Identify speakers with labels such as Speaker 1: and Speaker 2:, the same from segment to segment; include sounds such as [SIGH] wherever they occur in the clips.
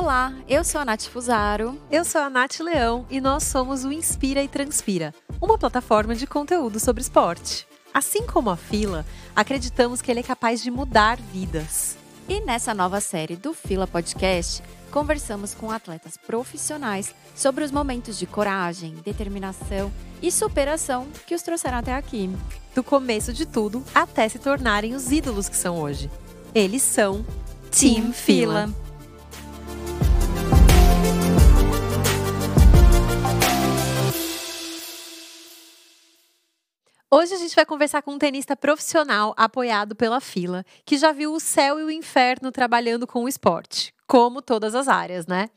Speaker 1: Olá, eu sou a Nath Fusaro.
Speaker 2: Eu sou a Nath Leão e nós somos o Inspira e Transpira, uma plataforma de conteúdo sobre esporte. Assim como a Fila, acreditamos que ele é capaz de mudar vidas.
Speaker 1: E nessa nova série do Fila Podcast, conversamos com atletas profissionais sobre os momentos de coragem, determinação e superação que os trouxeram até aqui.
Speaker 2: Do começo de tudo até se tornarem os ídolos que são hoje. Eles são Team Fila. Hoje a gente vai conversar com um tenista profissional apoiado pela fila, que já viu o céu e o inferno trabalhando com o esporte, como todas as áreas, né?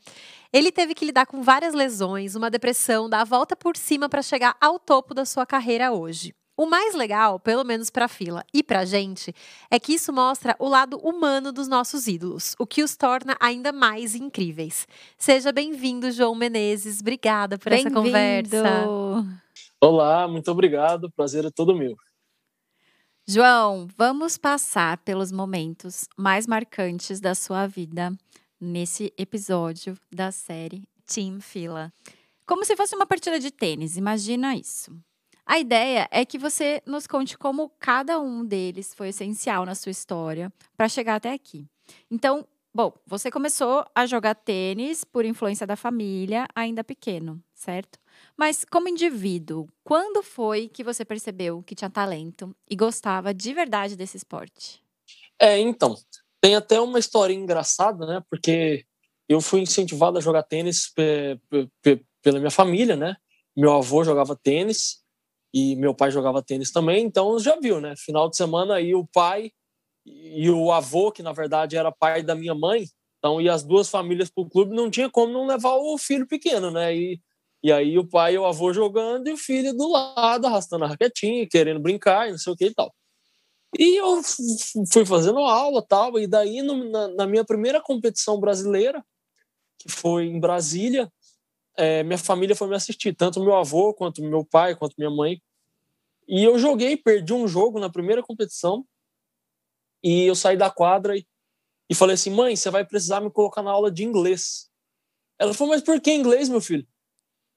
Speaker 2: Ele teve que lidar com várias lesões, uma depressão, dar a volta por cima para chegar ao topo da sua carreira hoje. O mais legal, pelo menos para a fila e para a gente, é que isso mostra o lado humano dos nossos ídolos, o que os torna ainda mais incríveis. Seja bem-vindo, João Menezes. Obrigada por essa conversa.
Speaker 3: Olá, muito obrigado. Prazer é todo meu.
Speaker 1: João, vamos passar pelos momentos mais marcantes da sua vida nesse episódio da série Team Fila. Como se fosse uma partida de tênis, imagina isso. A ideia é que você nos conte como cada um deles foi essencial na sua história para chegar até aqui. Então, bom, você começou a jogar tênis por influência da família, ainda pequeno, certo? Mas como indivíduo, quando foi que você percebeu que tinha talento e gostava de verdade desse esporte?
Speaker 3: É, então, tem até uma história engraçada, né? Porque eu fui incentivado a jogar tênis pela minha família, né? Meu avô jogava tênis e meu pai jogava tênis também, então já viu, né? Final de semana aí o pai e o avô, que na verdade era pai da minha mãe, então e as duas famílias para o clube, não tinha como não levar o filho pequeno, né? E e aí o pai e o avô jogando e o filho do lado arrastando a raquetinha, querendo brincar, não sei o que e tal. E eu fui fazendo aula tal, e daí no, na, na, minha primeira competição brasileira, que foi em Brasília, é, minha família foi me assistir, tanto meu avô, quanto meu pai, quanto minha mãe. E eu joguei, perdi um jogo na primeira competição, e eu saí da quadra e, e falei assim, mãe, você vai precisar me colocar na aula de inglês. Ela falou, mas por que inglês, meu filho?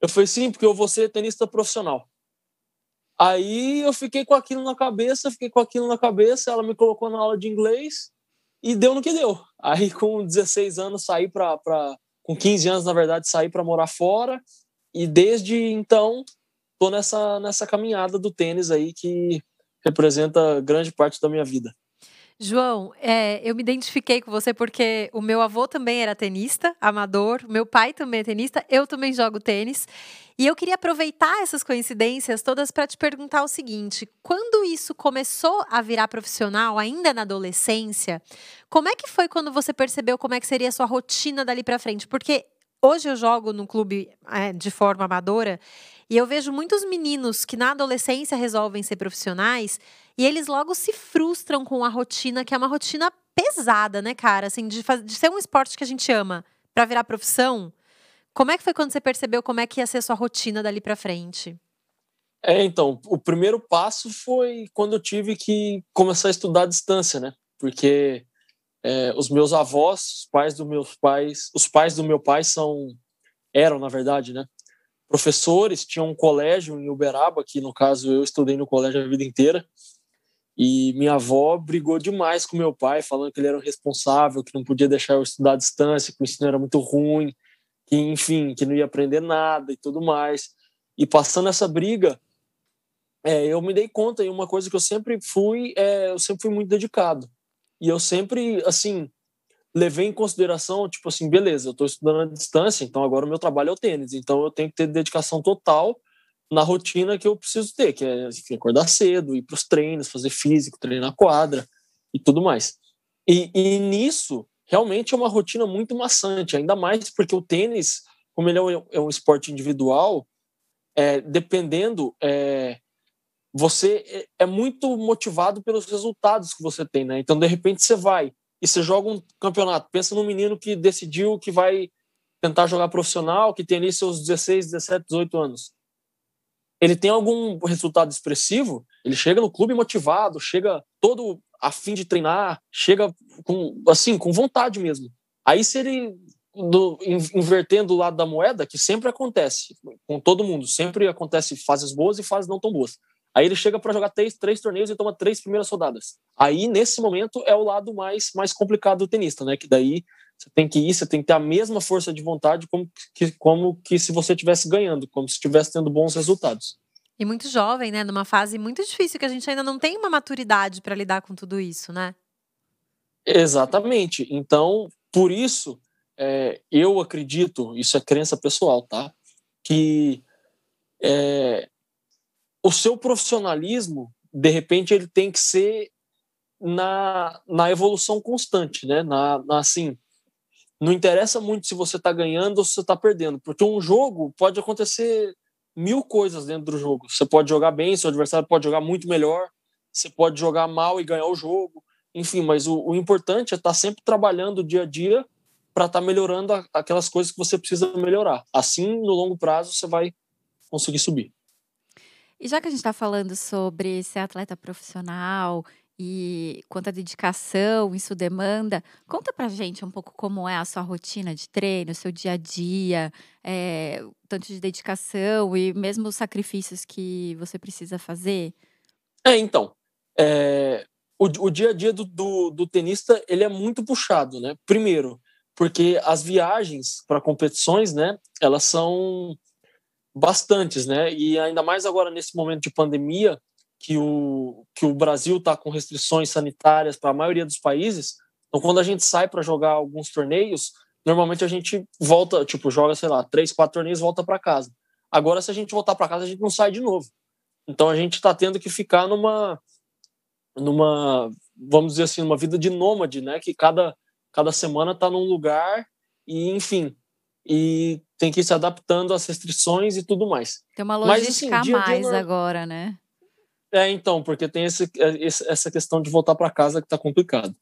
Speaker 3: Eu falei, sim, porque eu vou ser tenista profissional. Aí eu fiquei com aquilo na cabeça, fiquei com aquilo na cabeça, ela me colocou na aula de inglês e deu no que deu. Aí [LAUGHS] com 16 anos saí para com 15 anos na verdade saí para morar fora e desde então tô nessa nessa caminhada do tênis aí que representa grande parte da minha vida.
Speaker 2: João, é, eu me identifiquei com você porque o meu avô também era tenista, amador, meu pai também é tenista, eu também jogo tênis. E eu queria aproveitar essas coincidências todas para te perguntar o seguinte: quando isso começou a virar profissional, ainda na adolescência, como é que foi quando você percebeu como é que seria a sua rotina dali para frente? Porque hoje eu jogo num clube é, de forma amadora e eu vejo muitos meninos que na adolescência resolvem ser profissionais e eles logo se frustram com a rotina, que é uma rotina pesada, né, cara? Assim, de, de ser um esporte que a gente ama para virar profissão. Como é que foi quando você percebeu como é que ia ser a sua rotina dali para frente?
Speaker 3: É, então, o primeiro passo foi quando eu tive que começar a estudar à distância, né? Porque é, os meus avós, os pais dos meus pais, os pais do meu pai são eram, na verdade, né? professores, tinha um colégio em Uberaba, que no caso eu estudei no colégio a vida inteira, e minha avó brigou demais com meu pai, falando que ele era o responsável, que não podia deixar eu estudar à distância, que o ensino era muito ruim, que enfim, que não ia aprender nada e tudo mais. E passando essa briga, é, eu me dei conta e uma coisa que eu sempre fui, é, eu sempre fui muito dedicado. E eu sempre, assim, levei em consideração, tipo assim, beleza, eu estou estudando à distância, então agora o meu trabalho é o tênis, então eu tenho que ter dedicação total na rotina que eu preciso ter, que é acordar cedo, ir para os treinos, fazer físico, treinar quadra e tudo mais. E, e, nisso, realmente é uma rotina muito maçante, ainda mais porque o tênis, como ele é um, é um esporte individual, é, dependendo, é, você é, é muito motivado pelos resultados que você tem, né? Então, de repente, você vai e você joga um campeonato. Pensa num menino que decidiu que vai tentar jogar profissional, que tem ali seus 16, 17, 18 anos. Ele tem algum resultado expressivo, ele chega no clube motivado, chega todo a fim de treinar, chega com assim, com vontade mesmo. Aí se ele do, invertendo o lado da moeda, que sempre acontece com todo mundo, sempre acontece fases boas e fases não tão boas. Aí ele chega para jogar três, três torneios e toma três primeiras rodadas. Aí, nesse momento, é o lado mais, mais complicado do tenista, né? Que daí você tem que ir, você tem que ter a mesma força de vontade como que, como que se você estivesse ganhando, como se estivesse tendo bons resultados.
Speaker 2: E muito jovem, né? Numa fase muito difícil, que a gente ainda não tem uma maturidade para lidar com tudo isso, né?
Speaker 3: Exatamente. Então, por isso, é, eu acredito, isso é crença pessoal, tá? Que é, o seu profissionalismo, de repente, ele tem que ser na, na evolução constante, né? Na, na assim, não interessa muito se você está ganhando ou se você está perdendo, porque um jogo pode acontecer mil coisas dentro do jogo. Você pode jogar bem, seu adversário pode jogar muito melhor, você pode jogar mal e ganhar o jogo, enfim. Mas o, o importante é estar tá sempre trabalhando dia a dia para estar tá melhorando aquelas coisas que você precisa melhorar. Assim, no longo prazo, você vai conseguir subir.
Speaker 1: E já que a gente está falando sobre ser atleta profissional e quanta dedicação isso demanda, conta pra gente um pouco como é a sua rotina de treino, seu dia a dia, é, tanto de dedicação e mesmo os sacrifícios que você precisa fazer.
Speaker 3: É, então, é, o, o, dia a dia do, do, do tenista ele é muito puxado, né? Primeiro, porque as viagens para competições, né, elas são bastantes, né? E ainda mais agora nesse momento de pandemia, que o, que o Brasil está com restrições sanitárias para a maioria dos países. Então, quando a gente sai para jogar alguns torneios, normalmente a gente volta, tipo, joga, sei lá, três, quatro torneios volta para casa. Agora, se a gente voltar para casa, a gente não sai de novo. Então, a gente está tendo que ficar numa, numa, vamos dizer assim, uma vida de nômade, né? Que cada, cada semana está num lugar e, enfim, e tem que ir se adaptando às restrições e tudo mais.
Speaker 1: Tem uma logística Mas, assim, a mais dia agora, né?
Speaker 3: É, então, porque tem esse, essa questão de voltar para casa que está complicado.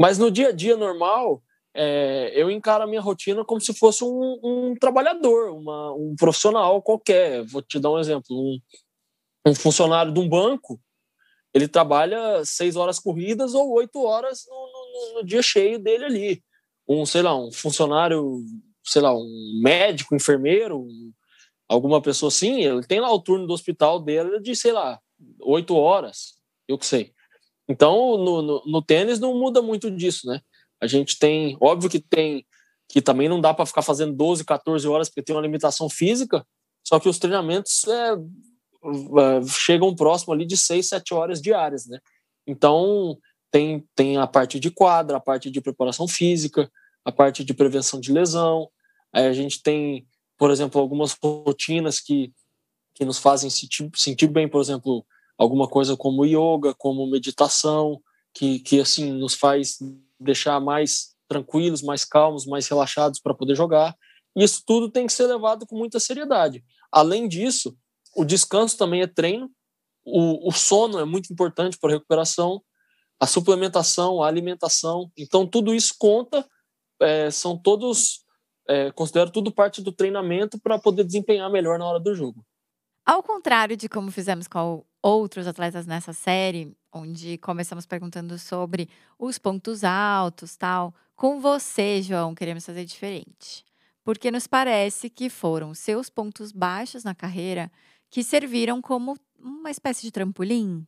Speaker 3: Mas no dia a dia normal, é, eu encaro a minha rotina como se fosse um, um trabalhador, uma, um profissional qualquer. Vou te dar um exemplo: um, um, funcionário de um banco, ele trabalha seis horas corridas ou oito horas no, no, no dia cheio dele ali. Um, sei lá, um funcionário sei lá, um médico, um enfermeiro, alguma pessoa assim, ele tem lá o turno do hospital dele de, sei lá, oito horas, eu que sei. Então, no, no, no, tênis não muda muito disso, né? A gente tem, óbvio que tem, que também não dá para ficar fazendo 12, 14 horas porque tem uma limitação física, só que os treinamentos é, é, chegam próximo ali de 6, 7 horas diárias, né? Então, tem, tem a parte de quadra, a parte de preparação física, a parte de prevenção de lesão, a gente tem, por exemplo, algumas rotinas que, que nos fazem sentir, sentir bem, por exemplo, alguma coisa como yoga, como meditação, que, que assim nos faz deixar mais tranquilos, mais calmos, mais relaxados para poder jogar. Isso tudo tem que ser levado com muita seriedade. Além disso, o descanso também é treino, o, o sono é muito importante para a recuperação, a suplementação, a alimentação. Então, tudo isso conta, é, são todos é, considero tudo parte do treinamento para poder desempenhar melhor na hora do jogo.
Speaker 1: Ao contrário de como fizemos com outros atletas nessa série, onde começamos perguntando sobre os pontos altos, tal, com você, João, queremos fazer diferente. Porque nos parece que foram seus pontos baixos na carreira que serviram como uma espécie de trampolim.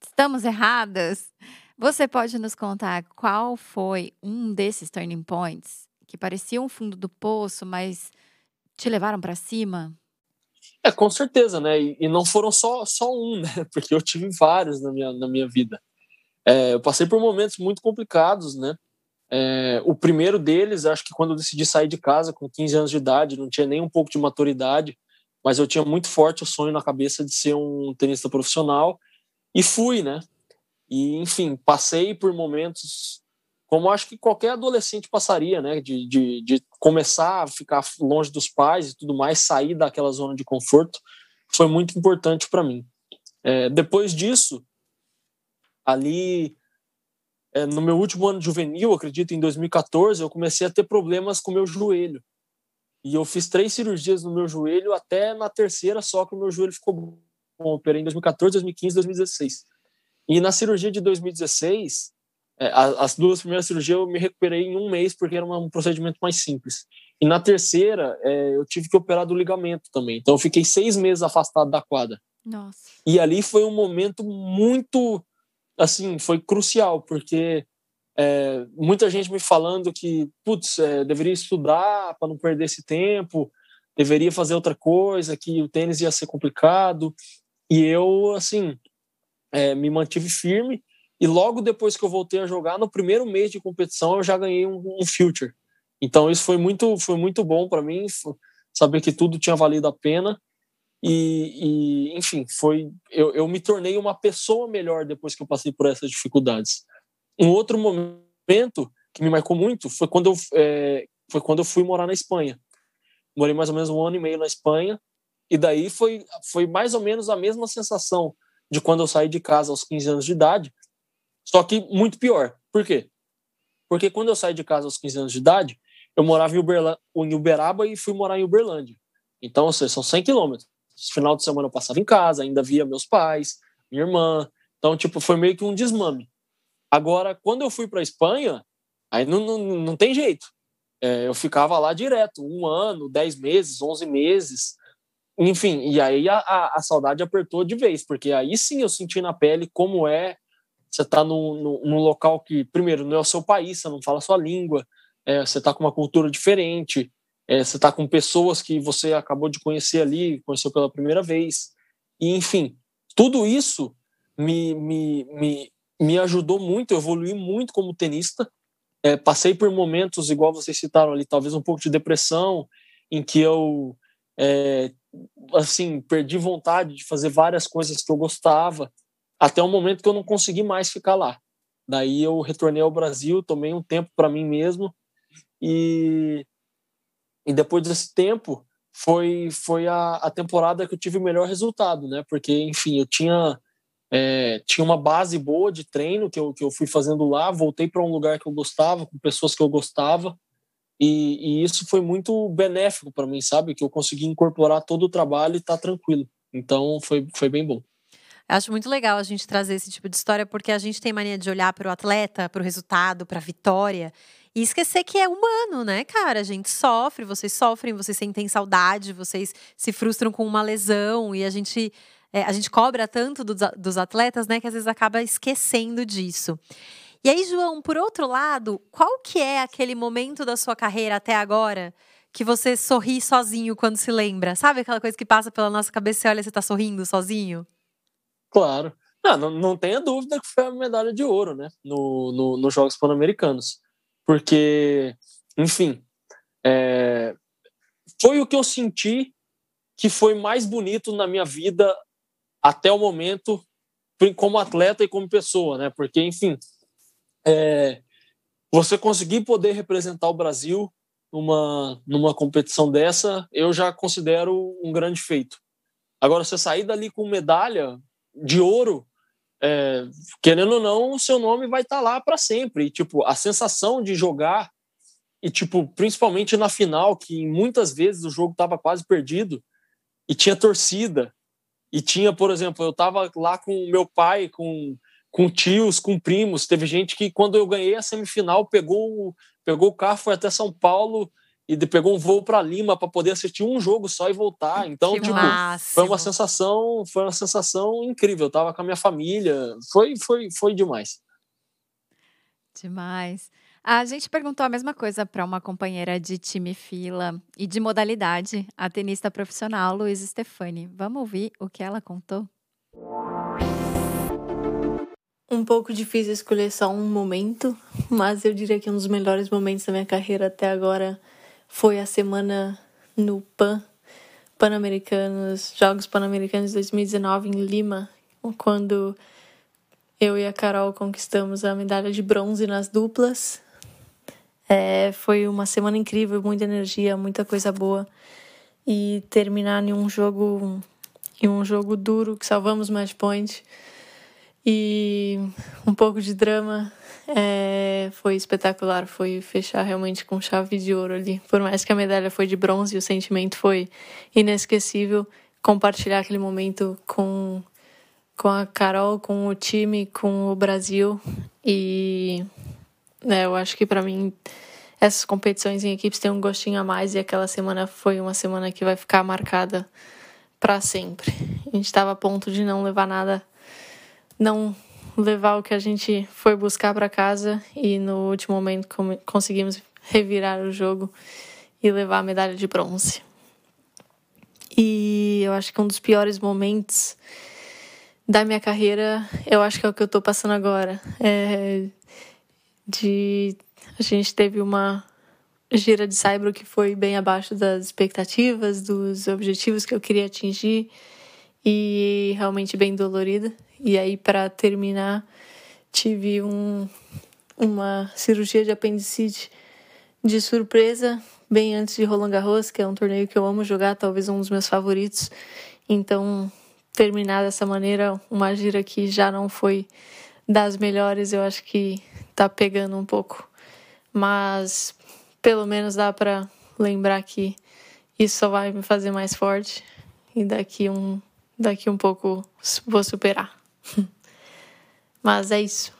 Speaker 1: Estamos erradas? Você pode nos contar qual foi um desses turning points que pareciam um fundo do poço, mas te levaram para cima?
Speaker 3: É, com certeza, né? E, e, não foram só, só um, [LAUGHS] né? Porque eu tive vários na minha, na minha vida. É, eu passei por momentos muito complicados, né? É, o primeiro deles, acho que quando eu decidi sair de casa com 15 anos de idade, não tinha nem um pouco de maturidade, mas eu tinha muito forte o sonho na cabeça de ser um tenista profissional e fui, né? E, enfim, passei por momentos como acho que qualquer adolescente passaria, né? De, de, de, começar a ficar longe dos pais e tudo mais, sair daquela zona de conforto, foi muito importante para mim. É, depois disso, ali é, no meu último ano juvenil, acredito em 2014, eu comecei a ter problemas com meu joelho. E eu fiz três cirurgias no meu joelho, até na terceira só que o meu joelho ficou bom. Eu operei em 2014, 2015 2016. E na cirurgia de 2016, é, as duas primeiras cirurgias eu me recuperei em um mês porque era um procedimento mais simples. E na terceira, é, eu tive que operar do ligamento também. Então eu fiquei seis meses afastado da quadra.
Speaker 1: Nossa.
Speaker 3: E ali foi um momento muito, assim, foi crucial, porque é, muita gente me falando que, putz, é, deveria estudar para não perder esse tempo, deveria fazer outra coisa, que o tênis ia ser complicado. E eu, assim, é, me mantive firme e logo depois que eu voltei a jogar, no primeiro mês de competição, eu já ganhei um, um future. Então isso foi muito, foi muito bom para mim, saber que tudo tinha valido a pena. E, e enfim, foi eu, eu me tornei uma pessoa melhor depois que eu passei por essas dificuldades. Um outro momento que me marcou muito foi quando eu, é, foi quando eu fui morar na Espanha. Morei mais ou menos um ano e meio na Espanha, e daí foi, foi mais ou menos a mesma sensação de quando eu saí de casa aos 15 anos de idade, só que muito pior. Por quê? Porque quando eu saí de casa aos 15 anos de idade, eu morava em, Uberla, em Uberaba e fui morar em Uberlândia. Então, ou seja, são 100 quilômetros. Final de semana eu passava em casa, ainda via meus pais, minha irmã. Então, tipo, foi meio que um desmame. Agora, quando eu fui para Espanha, aí não, não, não tem jeito. É, eu ficava lá direto, um ano, dez meses, onze meses. Enfim, e aí a, a, a saudade apertou de vez, porque aí sim eu senti na pele como é você está num, num, local que, primeiro, não é o seu país, você não fala a sua língua, é, você está com uma cultura diferente, é, você está com pessoas que você acabou de conhecer ali, conheceu pela primeira vez. E, enfim, tudo isso me, me, me, me ajudou muito, eu evolui muito como tenista. É, passei por momentos, igual vocês citaram ali, talvez um pouco de depressão, em que eu é, assim perdi vontade de fazer várias coisas que eu gostava até o momento que eu não consegui mais ficar lá. Daí eu retornei ao Brasil, tomei um tempo para mim mesmo e e depois desse tempo foi foi a, a temporada que eu tive o melhor resultado, né? Porque enfim eu tinha é, tinha uma base boa de treino que eu, que eu fui fazendo lá, voltei para um lugar que eu gostava, com pessoas que eu gostava, e, e isso foi muito benéfico para mim, sabe? Que eu consegui incorporar todo o trabalho e tá tranquilo. Então foi, foi bem bom.
Speaker 2: Acho muito legal a gente trazer esse tipo de história, porque a gente tem mania de olhar para o atleta, para o resultado, para a vitória, e esquecer que é humano, né, cara? A gente sofre, vocês sofrem, vocês sentem saudade, vocês se frustram com uma lesão, e a gente. É, a gente cobra tanto dos, dos atletas, né, que às vezes acaba esquecendo disso. E aí, João, por outro lado, qual que é aquele momento da sua carreira até agora que você sorri sozinho quando se lembra? Sabe aquela coisa que passa pela nossa cabeça e olha, você tá sorrindo sozinho?
Speaker 3: Claro. Não, não, não tenha dúvida que foi a medalha de ouro, né? No, no, nos Jogos Pan-Americanos. Porque, enfim, é, foi o que eu senti que foi mais bonito na minha vida até o momento, como atleta e como pessoa, né? Porque, enfim, é, você conseguir poder representar o Brasil numa, numa competição dessa, eu já considero um grande feito. Agora, você sair dali com medalha, de ouro, é, querendo ou não, o seu nome vai estar tá lá para sempre. E, tipo, a sensação de jogar, e, tipo, principalmente na final, que muitas vezes o jogo estava quase perdido, e tinha torcida, e tinha, por exemplo, eu estava lá com meu pai, com, com tios, com primos. Teve gente que, quando eu ganhei a semifinal, pegou, pegou o carro, foi até São Paulo e pegou um voo para Lima para poder assistir um jogo só e voltar. Então, que tipo, máximo. foi uma sensação, foi uma sensação incrível. Eu tava com a minha família, foi foi foi demais.
Speaker 1: Demais. A gente perguntou a mesma coisa para uma companheira de time fila e de modalidade, a tenista profissional Luiz Stefani. Vamos ouvir o que ela contou?
Speaker 4: Um pouco difícil escolher só um momento, mas eu diria que um dos melhores momentos da minha carreira até agora foi a semana no PAN, Pan-Americanos, Jogos Pan-Americanos 2019 em Lima, quando eu e a Carol conquistamos a medalha de bronze nas duplas. É, foi uma semana incrível, muita energia, muita coisa boa. E terminar em um jogo em um jogo duro que salvamos match point e um pouco de drama é, foi espetacular, foi fechar realmente com chave de ouro ali. Por mais que a medalha foi de bronze, o sentimento foi inesquecível. Compartilhar aquele momento com, com a Carol, com o time, com o Brasil, E né, eu acho que para mim essas competições em equipes têm um gostinho a mais e aquela semana foi uma semana que vai ficar marcada para sempre. A gente estava a ponto de não levar nada, não levar o que a gente foi buscar para casa e no último momento conseguimos revirar o jogo e levar a medalha de bronze. E eu acho que um dos piores momentos da minha carreira, eu acho que é o que eu tô passando agora. É de a gente teve uma gira de Saibro que foi bem abaixo das expectativas, dos objetivos que eu queria atingir e realmente bem dolorida. E aí para terminar, tive um, uma cirurgia de apendicite de surpresa bem antes de Roland Garros, que é um torneio que eu amo jogar, talvez um dos meus favoritos. Então, terminar dessa maneira, uma gira que já não foi das melhores, eu acho que tá pegando um pouco. Mas pelo menos dá para lembrar que isso só vai me fazer mais forte e daqui um daqui um pouco vou superar. [LAUGHS] Mas é isso.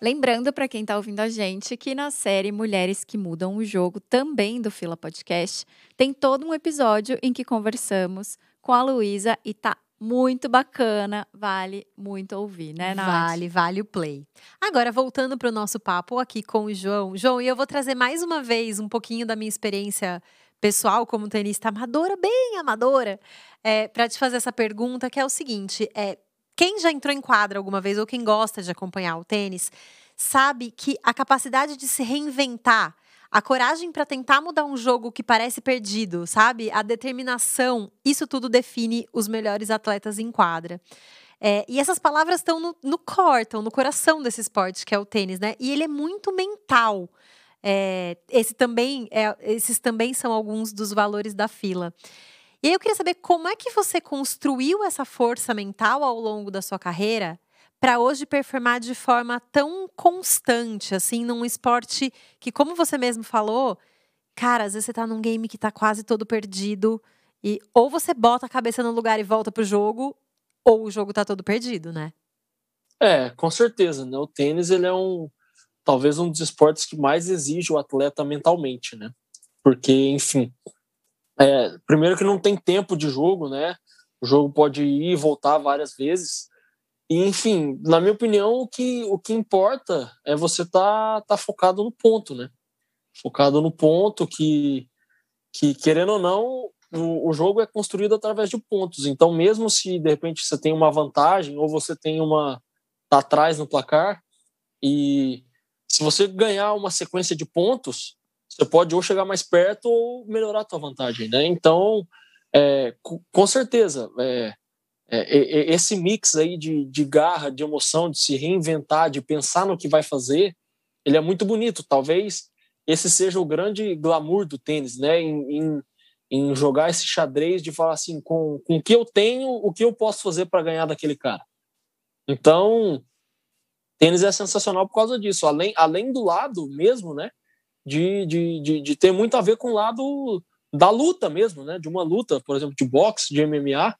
Speaker 1: Lembrando para quem está ouvindo a gente que na série Mulheres que Mudam o Jogo, também do Fila Podcast, tem todo um episódio em que conversamos com a Luísa e tá muito bacana, vale muito ouvir, né, Nath?
Speaker 2: Vale, vale o play. Agora, voltando para o nosso papo aqui com o João. João, e eu vou trazer mais uma vez um pouquinho da minha experiência pessoal como tenista amadora, bem amadora, é, para te fazer essa pergunta, que é o seguinte: é, quem já entrou em quadra alguma vez ou quem gosta de acompanhar o tênis, sabe que a capacidade de se reinventar a coragem para tentar mudar um jogo que parece perdido, sabe? A determinação, isso tudo define os melhores atletas em quadra. É, e essas palavras estão no, no core, estão no coração desse esporte, que é o tênis, né? E ele é muito mental. É, esse também é, esses também são alguns dos valores da fila. E aí eu queria saber como é que você construiu essa força mental ao longo da sua carreira para hoje performar de forma tão constante, assim, num esporte que, como você mesmo falou, cara, às vezes você tá num game que tá quase todo perdido e ou você bota a cabeça no lugar e volta pro jogo, ou o jogo tá todo perdido, né?
Speaker 3: É, com certeza, né? O tênis, ele é um talvez um dos esportes que mais exige o atleta mentalmente, né? Porque, enfim, é, primeiro que não tem tempo de jogo, né? O jogo pode ir e voltar várias vezes. E, enfim, na minha opinião, o que, o que importa é você tá, tá focado no ponto, né? Focado no ponto que, que querendo ou não, o, o jogo é construído através de pontos. Então, mesmo se de repente você tem uma vantagem ou você tem uma tá atrás no placar e se você ganhar uma sequência de pontos, você pode ou chegar mais perto ou melhorar a tua vantagem, né? Então, é, com certeza, é, é, esse mix aí de, de garra, de emoção, de se reinventar, de pensar no que vai fazer, ele é muito bonito. Talvez esse seja o grande glamour do tênis, né? Em, em, em jogar esse xadrez de falar assim, com, com o que eu tenho, o que eu posso fazer para ganhar daquele cara. Então, tênis é sensacional por causa disso. Além, além do lado mesmo, né? De, de, de, de ter muito a ver com o lado da luta mesmo, né? De uma luta, por exemplo, de boxe, de MMA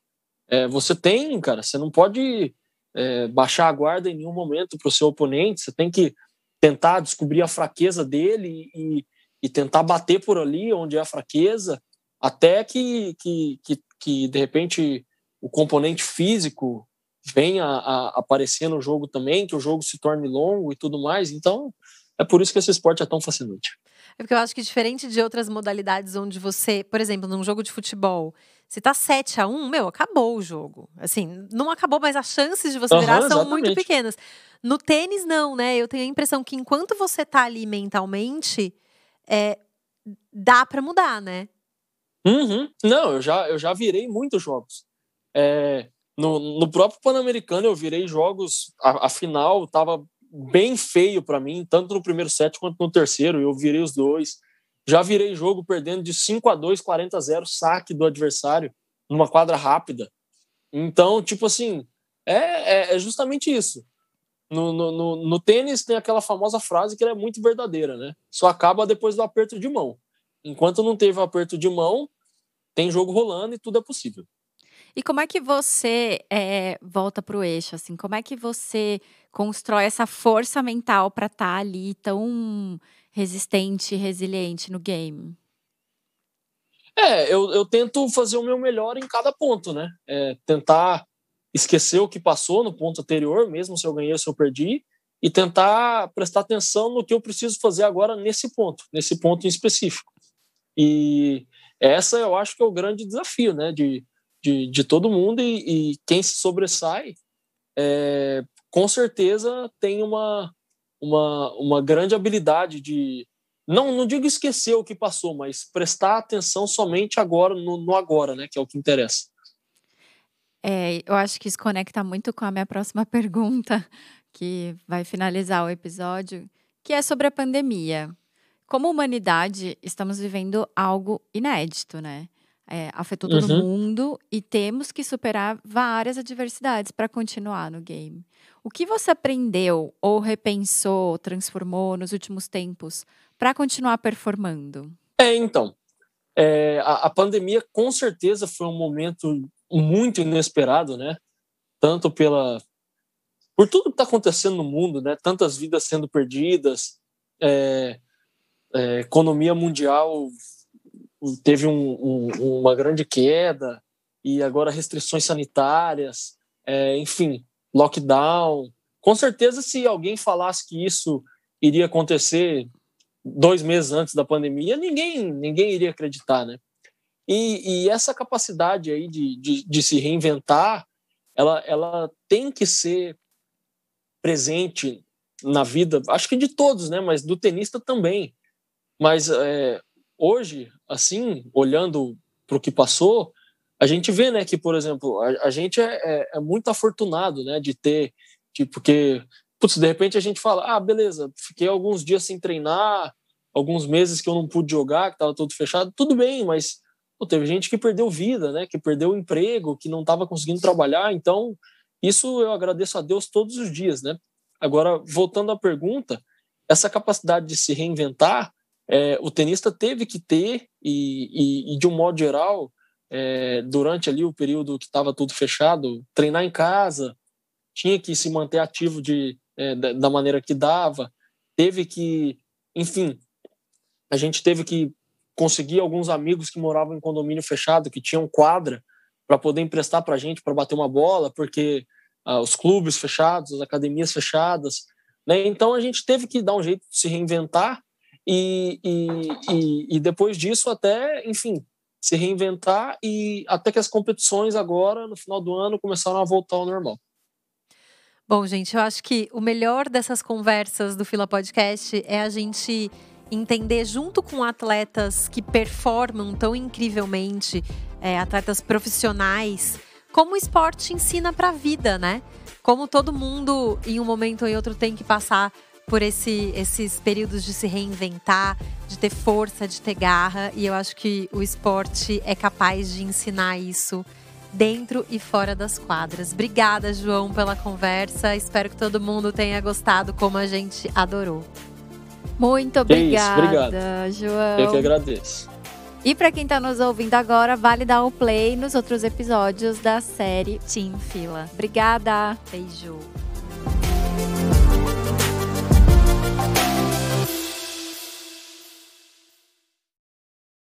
Speaker 3: é, você tem, cara, você não pode é, baixar a guarda em nenhum momento para o seu oponente, você tem que tentar descobrir a fraqueza dele e, e tentar bater por ali onde é a fraqueza, até que, que, que, que de repente o componente físico venha a, a aparecer no jogo também, que o jogo se torne longo e tudo mais. Então, é por isso que esse esporte é tão fascinante.
Speaker 2: É porque eu acho que diferente de outras modalidades onde você, por exemplo, num jogo de futebol, se tá 7 a 1 meu, acabou o jogo. Assim, não acabou, mas as chances de você uhum, virar são muito pequenas. No tênis, não, né? Eu tenho a impressão que enquanto você tá ali mentalmente, é, dá para mudar, né?
Speaker 3: Uhum. Não, eu já, eu já virei muitos jogos. É, no, no próprio Pan-Americano, eu virei jogos. A, a final tava bem feio para mim, tanto no primeiro set quanto no terceiro. Eu virei os dois. Já virei jogo perdendo de 5 a 2, 40 a 0, saque do adversário numa quadra rápida. Então, tipo assim, é, é, é justamente isso. No, no, no, no, tênis tem aquela famosa frase que é muito verdadeira, né? Só acaba depois do aperto de mão. Enquanto não teve o aperto de mão, tem jogo rolando e tudo é possível.
Speaker 1: E como é que você é, volta para o eixo? Assim, como é que você constrói essa força mental para estar tá ali tão resistente resiliente no game?
Speaker 3: É, eu, eu tento fazer o meu melhor em cada ponto, né? É, tentar esquecer o que passou no ponto anterior, mesmo se eu ganhei ou se eu perdi, e tentar prestar atenção no que eu preciso fazer agora nesse ponto, nesse ponto em específico. E essa eu acho que é o grande desafio, né, de, de, de todo mundo e, e quem se sobressai, é, com certeza tem uma, uma, uma grande habilidade de, não, não digo esquecer o que passou, mas prestar atenção somente agora, no, no agora, né, que é o que interessa.
Speaker 1: É, eu acho que isso conecta muito com a minha próxima [LAUGHS] pergunta, que vai finalizar o episódio, que é sobre a pandemia. Como humanidade, estamos vivendo algo inédito, né? É, afetou todo uhum. mundo e temos que superar várias adversidades para continuar no game. O que você aprendeu ou repensou, transformou nos últimos tempos para continuar performando?
Speaker 3: É, então. É, a, a pandemia com certeza foi um momento muito inesperado, né? Tanto pela por tudo que está acontecendo no mundo, né? Tantas vidas sendo perdidas, é, é, economia mundial teve um, um, uma grande queda e agora restrições sanitárias, é, enfim, lockdown. Com certeza, se alguém falasse que isso iria acontecer dois meses antes da pandemia, ninguém ninguém iria acreditar, né? E, e essa capacidade aí de, de, de, se reinventar, ela, ela tem que ser presente na vida, acho que de todos, né? Mas do tenista também. Mas é, hoje, assim, olhando para o que passou, a gente vê, né, que, por exemplo, a, a gente é, é, é, muito afortunado, né, de ter, tipo, porque, putz, de repente a gente fala, ah, beleza, fiquei alguns dias sem treinar, alguns meses que eu não pude jogar, que estava tudo fechado, tudo bem, mas Pô, teve gente que perdeu vida, né? Que perdeu emprego, que não estava conseguindo trabalhar. Então, isso eu agradeço a Deus todos os dias, né? Agora, voltando à pergunta, essa capacidade de se reinventar, é, o tenista teve que ter, e, e, e de um modo geral, é, durante ali o período que estava tudo fechado, treinar em casa, tinha que se manter ativo de, é, da maneira que dava, teve que, enfim, a gente teve que consegui alguns amigos que moravam em condomínio fechado, que tinham quadra, para poder emprestar para a gente para bater uma bola, porque ah, os clubes fechados, as academias fechadas. Né? Então a gente teve que dar um jeito de se reinventar e, e, e, e depois disso até, enfim, se reinventar e até que as competições agora, no final do ano, começaram a voltar ao normal.
Speaker 2: Bom, gente, eu acho que o melhor dessas conversas do Fila Podcast é a gente entender junto com atletas que performam tão incrivelmente, é, atletas profissionais, como o esporte ensina para a vida, né? Como todo mundo, em um momento ou em outro, tem que passar por esse, esses períodos de se reinventar, de ter força, de ter garra. E eu acho que o esporte é capaz de ensinar isso dentro e fora das quadras. Obrigada, João, pela conversa. Espero que todo mundo tenha gostado como a gente adorou.
Speaker 1: Muito obrigada, isso, João.
Speaker 3: Eu que agradeço.
Speaker 1: E para quem está nos ouvindo agora, vale dar o play nos outros episódios da série Team Fila. Obrigada. Beijo.